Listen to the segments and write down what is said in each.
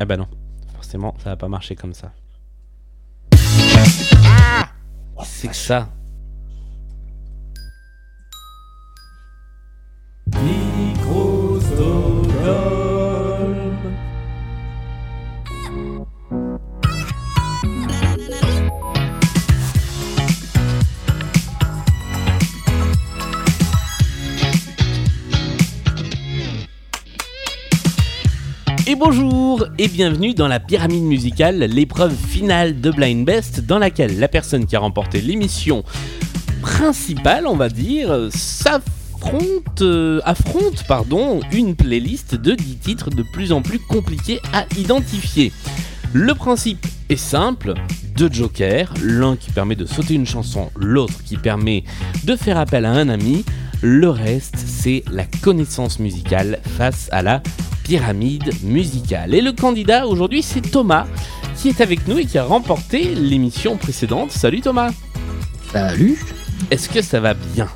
Ah bah non, forcément, ça va pas marcher comme ça. C'est que ça. Bonjour et bienvenue dans la pyramide musicale, l'épreuve finale de Blind Best dans laquelle la personne qui a remporté l'émission principale, on va dire, s'affronte euh, affronte une playlist de 10 titres de plus en plus compliqués à identifier. Le principe est simple, deux jokers, l'un qui permet de sauter une chanson, l'autre qui permet de faire appel à un ami. Le reste, c'est la connaissance musicale face à la pyramide musicale. Et le candidat aujourd'hui, c'est Thomas, qui est avec nous et qui a remporté l'émission précédente. Salut Thomas Salut Est-ce que ça va bien?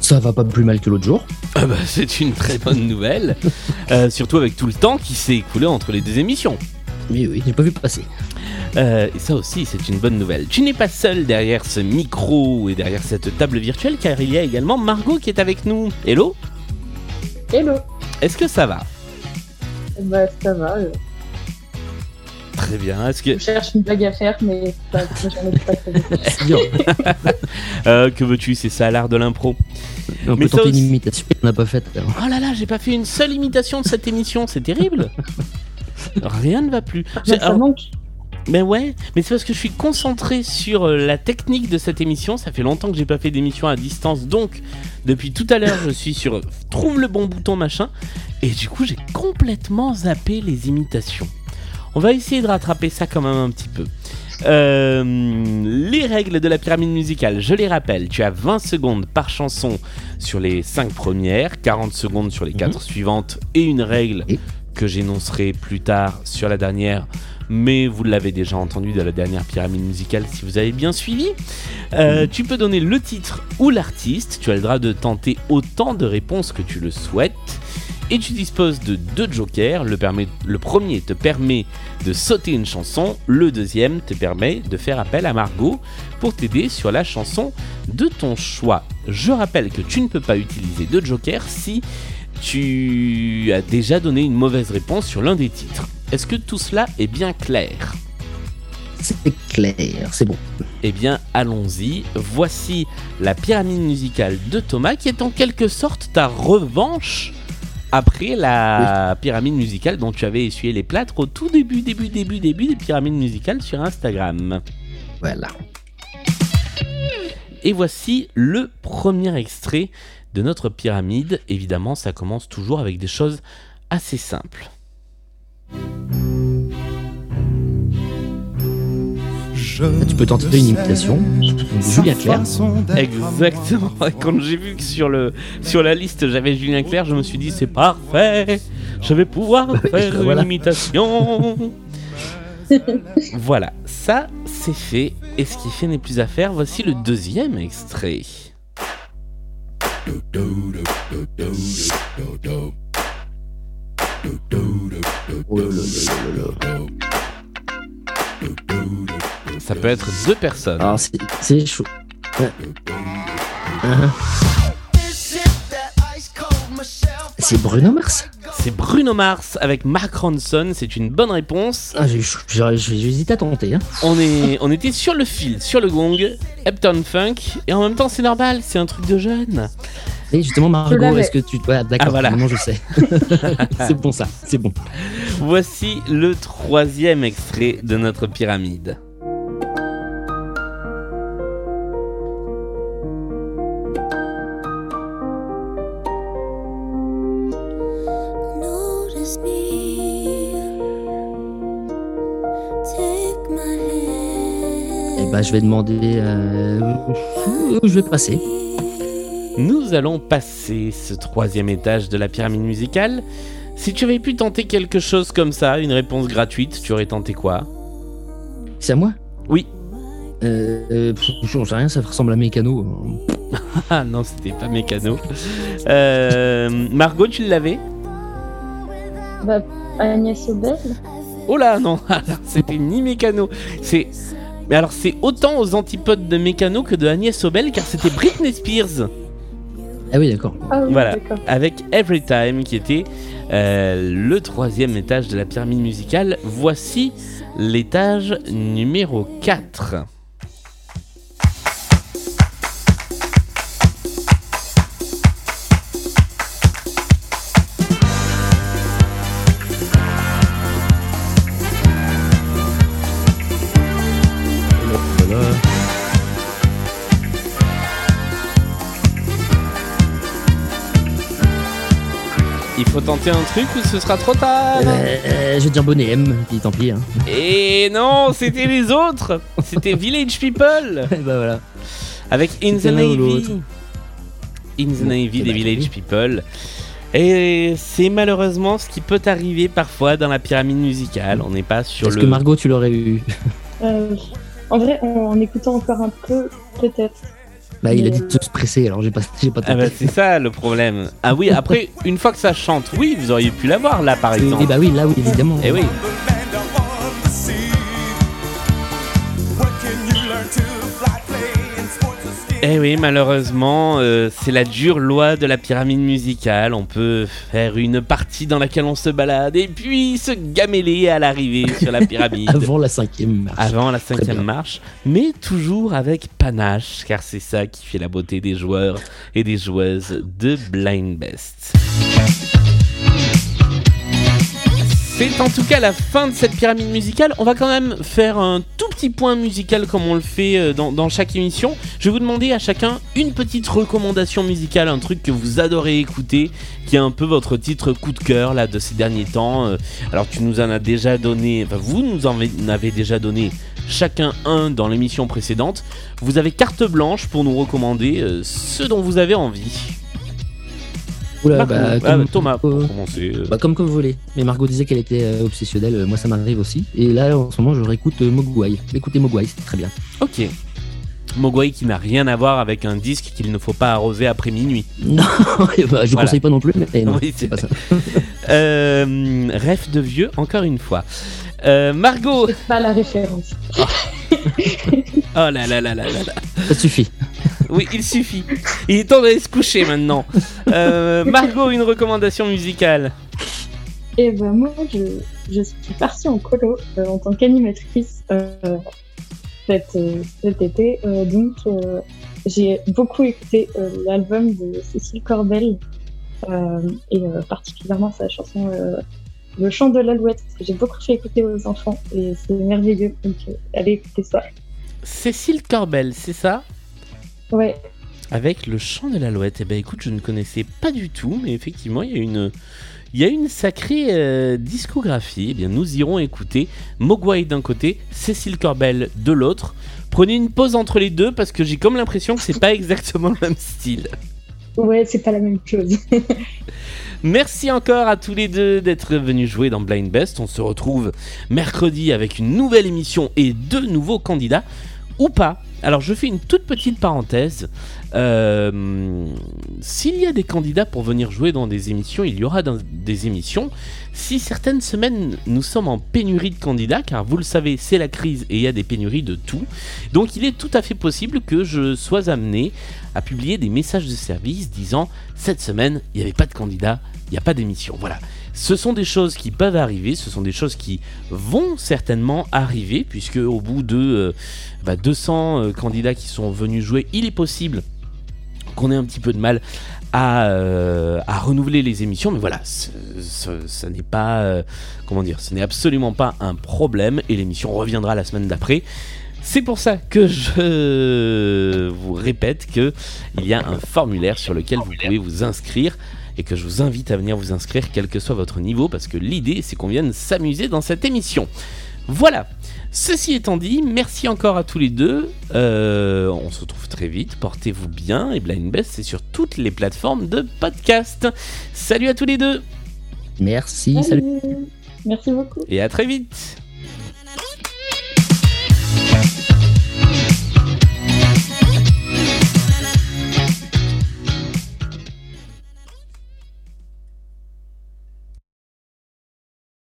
Ça va pas plus mal que l'autre jour. Ah bah, C'est une très bonne nouvelle, Euh, surtout avec tout le temps qui s'est écoulé entre les deux émissions. Mais oui, j'ai pas vu passer. Euh, et ça aussi, c'est une bonne nouvelle. Tu n'es pas seul derrière ce micro et derrière cette table virtuelle, car il y a également Margot qui est avec nous. Hello? Hello, Est-ce que ça va bah ça va. euh, Très bien. Est-ce que Je cherche une blague à faire, mais j'en ai pas très euh, que veux-tu C'est ça l'art de l'impro. On Mais peut ça tenter aussi- une imitation qu'on n'a pas faite. Oh là là, j'ai pas fait une seule imitation de cette émission, c'est terrible. Rien ne va plus. Bah, ça alors, manque. Mais ouais, mais c'est parce que je suis concentré sur euh, la technique de cette émission. Ça fait longtemps que j'ai pas fait d'émission à distance, donc depuis tout à l'heure, je suis sur euh, trouve le bon bouton machin, et du coup, j'ai complètement zappé les imitations. On va essayer de rattraper ça quand même un petit peu. Euh, les règles de la pyramide musicale, je les rappelle, tu as 20 secondes par chanson sur les 5 premières, 40 secondes sur les 4 suivantes et une règle que j'énoncerai plus tard sur la dernière, mais vous l'avez déjà entendu dans la dernière pyramide musicale si vous avez bien suivi. Euh, Tu peux donner le titre ou l'artiste, tu as le droit de tenter autant de réponses que tu le souhaites. Et tu disposes de deux jokers. Le, permet- le premier te permet de sauter une chanson, le deuxième te permet de faire appel à Margot pour t'aider sur la chanson de ton choix. Je rappelle que tu ne peux pas utiliser de joker si tu as déjà donné une mauvaise réponse sur l'un des titres. Est-ce que tout cela est bien clair C'est clair, c'est bon. Eh bien, allons-y. Voici la pyramide musicale de Thomas, qui est en quelque sorte ta revanche après la pyramide musicale dont tu avais essuyé les plâtres au tout début, début, début, début des pyramides musicales sur Instagram. Voilà. Et voici le premier extrait de notre pyramide. Évidemment, ça commence toujours avec des choses assez simples. Là, tu peux tenter une imitation. Julien Clerc. Exactement. Et Quand j'ai vu que sur, le, sur la liste j'avais Julien Clerc, je me suis dit c'est parfait, je vais pouvoir faire Voilà. une imitation. voilà, ça c'est fait. Et ce qui fait n'est plus à faire. Voici le deuxième extrait. Ça peut être deux personnes. Alors, c'est- c'est chaud. Ouais. C'est Bruno Mars C'est Bruno Mars avec Mark Ronson. C'est une bonne réponse. ah, hésité à tenter. Hein. On, est, on était sur le fil, sur le gong, Upton Funk. Et en même temps, c'est normal, c'est un truc de jeune. Et justement, Margot, est-ce que tu. Ouais, d'accord, Ah, voilà. maintenant je sais. c'est bon ça, c'est bon. Voici le troisième extrait de notre pyramide. Et bah, je vais demander. euh, Je vais passer. Nous allons passer ce troisième étage de la pyramide musicale. Si tu avais pu tenter quelque chose comme ça, une réponse gratuite, tu aurais tenté quoi? C'est à moi? Oui. Euh, euh, j'en sais rien, ça ressemble à Mécano. Ah non, c'était pas mécano. Euh, Margot, tu l'avais? Bah, Agnès Obel Oh là, non, alors, c'était ni Mécano. C'est. Mais alors, c'est autant aux antipodes de Mécano que de Agnès Sobel, car c'était Britney Spears Ah oui, d'accord. Ah oui, Voilà. avec Every Time, qui était euh, le troisième étage de la pyramide musicale. Voici l'étage numéro 4. Tenter un truc ou ce sera trop tard Euh, je vais dire bonnet M, puis tant pis. Hein. Et non, c'était les autres C'était Village People bah voilà. Avec In the Navy. In the Navy des Village. People. Et c'est malheureusement ce qui peut arriver parfois dans la pyramide musicale. On n'est pas sur Est-ce le. que Margot, tu l'aurais eu? Euh, en vrai, en, en écoutant encore un peu, peut-être. Bah, il a dit de se presser, alors j'ai pas, j'ai pas Ah bah c'est ça le problème. Ah oui, après, une fois que ça chante, oui, vous auriez pu l'avoir là par exemple. Et bah oui, là oui, évidemment. Eh oui. Eh oui, malheureusement, euh, c'est la dure loi de la pyramide musicale. On peut faire une partie dans laquelle on se balade et puis se gameler à l'arrivée sur la pyramide. Avant la cinquième marche. avant la cinquième marche, mais toujours avec panache, car c'est ça qui fait la beauté des joueurs et des joueuses de Blind Best. C'est en tout cas la fin de cette pyramide musicale. On va quand même faire un tout petit point musical comme on le fait euh, dans, chaque émission. Je vais vous demander à chacun une petite recommandation musicale, un truc que vous adorez écouter, qui est un peu votre titre coup de cœur là de ces derniers temps. Euh, Alors tu nous en as déjà donné, enfin vous nous en avez déjà donné chacun un dans l'émission précédente. Vous avez carte blanche pour nous recommander euh, ce dont vous avez envie. Oula, bah, ah, comme- Thomas, pour euh, commencer. euh. Bah, comme que vous voulez. Mais Margot disait qu'elle était euh, obsessionnelle, moi ça m'arrive aussi. Et là en ce moment je réécoute euh, Mogwai. Écoutez Mogwai, c'est très bien. Ok. Mogwai qui n'a rien à voir avec un disque qu'il ne faut pas arroser après minuit. Non, bah, je Voilà. conseille pas non plus, mais non, Oui, c'est pas ça. Euh, rêve de vieux, encore une fois. Euh, Margot C'est pas la référence. Oh là là là là là là. Ça suffit. Oui, il suffit. Il est temps d'aller se coucher maintenant. Euh, Margot, une recommandation musicale. Et ben moi, je, je suis partie en colo euh, en tant qu'animatrice euh, cet, cet été. Donc, j'ai beaucoup écouté l'album de Cécile Corbel et particulièrement sa chanson Le chant de l'alouette que j'ai beaucoup fait écouter aux enfants et c'est merveilleux. Donc, allez écouter ça. Cécile Corbel, c'est ça? Ouais, Avec le chant de l'alouette. Eh ben écoute, je ne connaissais pas du tout, mais effectivement, il y a une, il y a une sacrée euh, discographie. Eh bien, nous irons écouter Mogwai d'un côté, Cécile Corbel de l'autre. Prenez une pause entre les deux parce que j'ai comme l'impression que c'est pas exactement le même style. ouais, c'est pas la même chose. Merci encore à tous les deux d'être venus jouer dans Blind Best. On se retrouve mercredi avec une nouvelle émission et deux nouveaux candidats. Ou pas. Alors je fais une toute petite parenthèse. Euh, S'il y a des candidats pour venir jouer dans des émissions, il y aura des émissions. Si certaines semaines nous sommes en pénurie de candidats, car vous le savez, c'est la crise et il y a des pénuries de tout. Donc il est tout à fait possible que je sois amené à publier des messages de service disant cette semaine il n'y avait pas de candidat, il n'y a pas d'émission. Voilà. Ce sont des choses qui peuvent arriver, ce sont des choses qui vont certainement arriver, puisque au bout de euh, bah, 200 euh, candidats qui sont venus jouer, il est possible qu'on ait un petit peu de mal à, euh, à renouveler les émissions, mais voilà, ce, n'est pas, euh, comment dire, ce n'est absolument pas un problème, et l'émission reviendra la semaine d'après. C'est pour ça que je vous répète que il y a un formulaire sur lequel vous pouvez vous inscrire et que je vous invite à venir vous inscrire quel que soit votre niveau parce que l'idée c'est qu'on vienne s'amuser dans cette émission. Voilà. Ceci étant dit, merci encore à tous les deux. Euh, on se retrouve très vite. Portez-vous bien et Blind Best c'est sur toutes les plateformes de podcast. Salut à tous les deux Merci, salut. Salut. Merci beaucoup. et à très vite.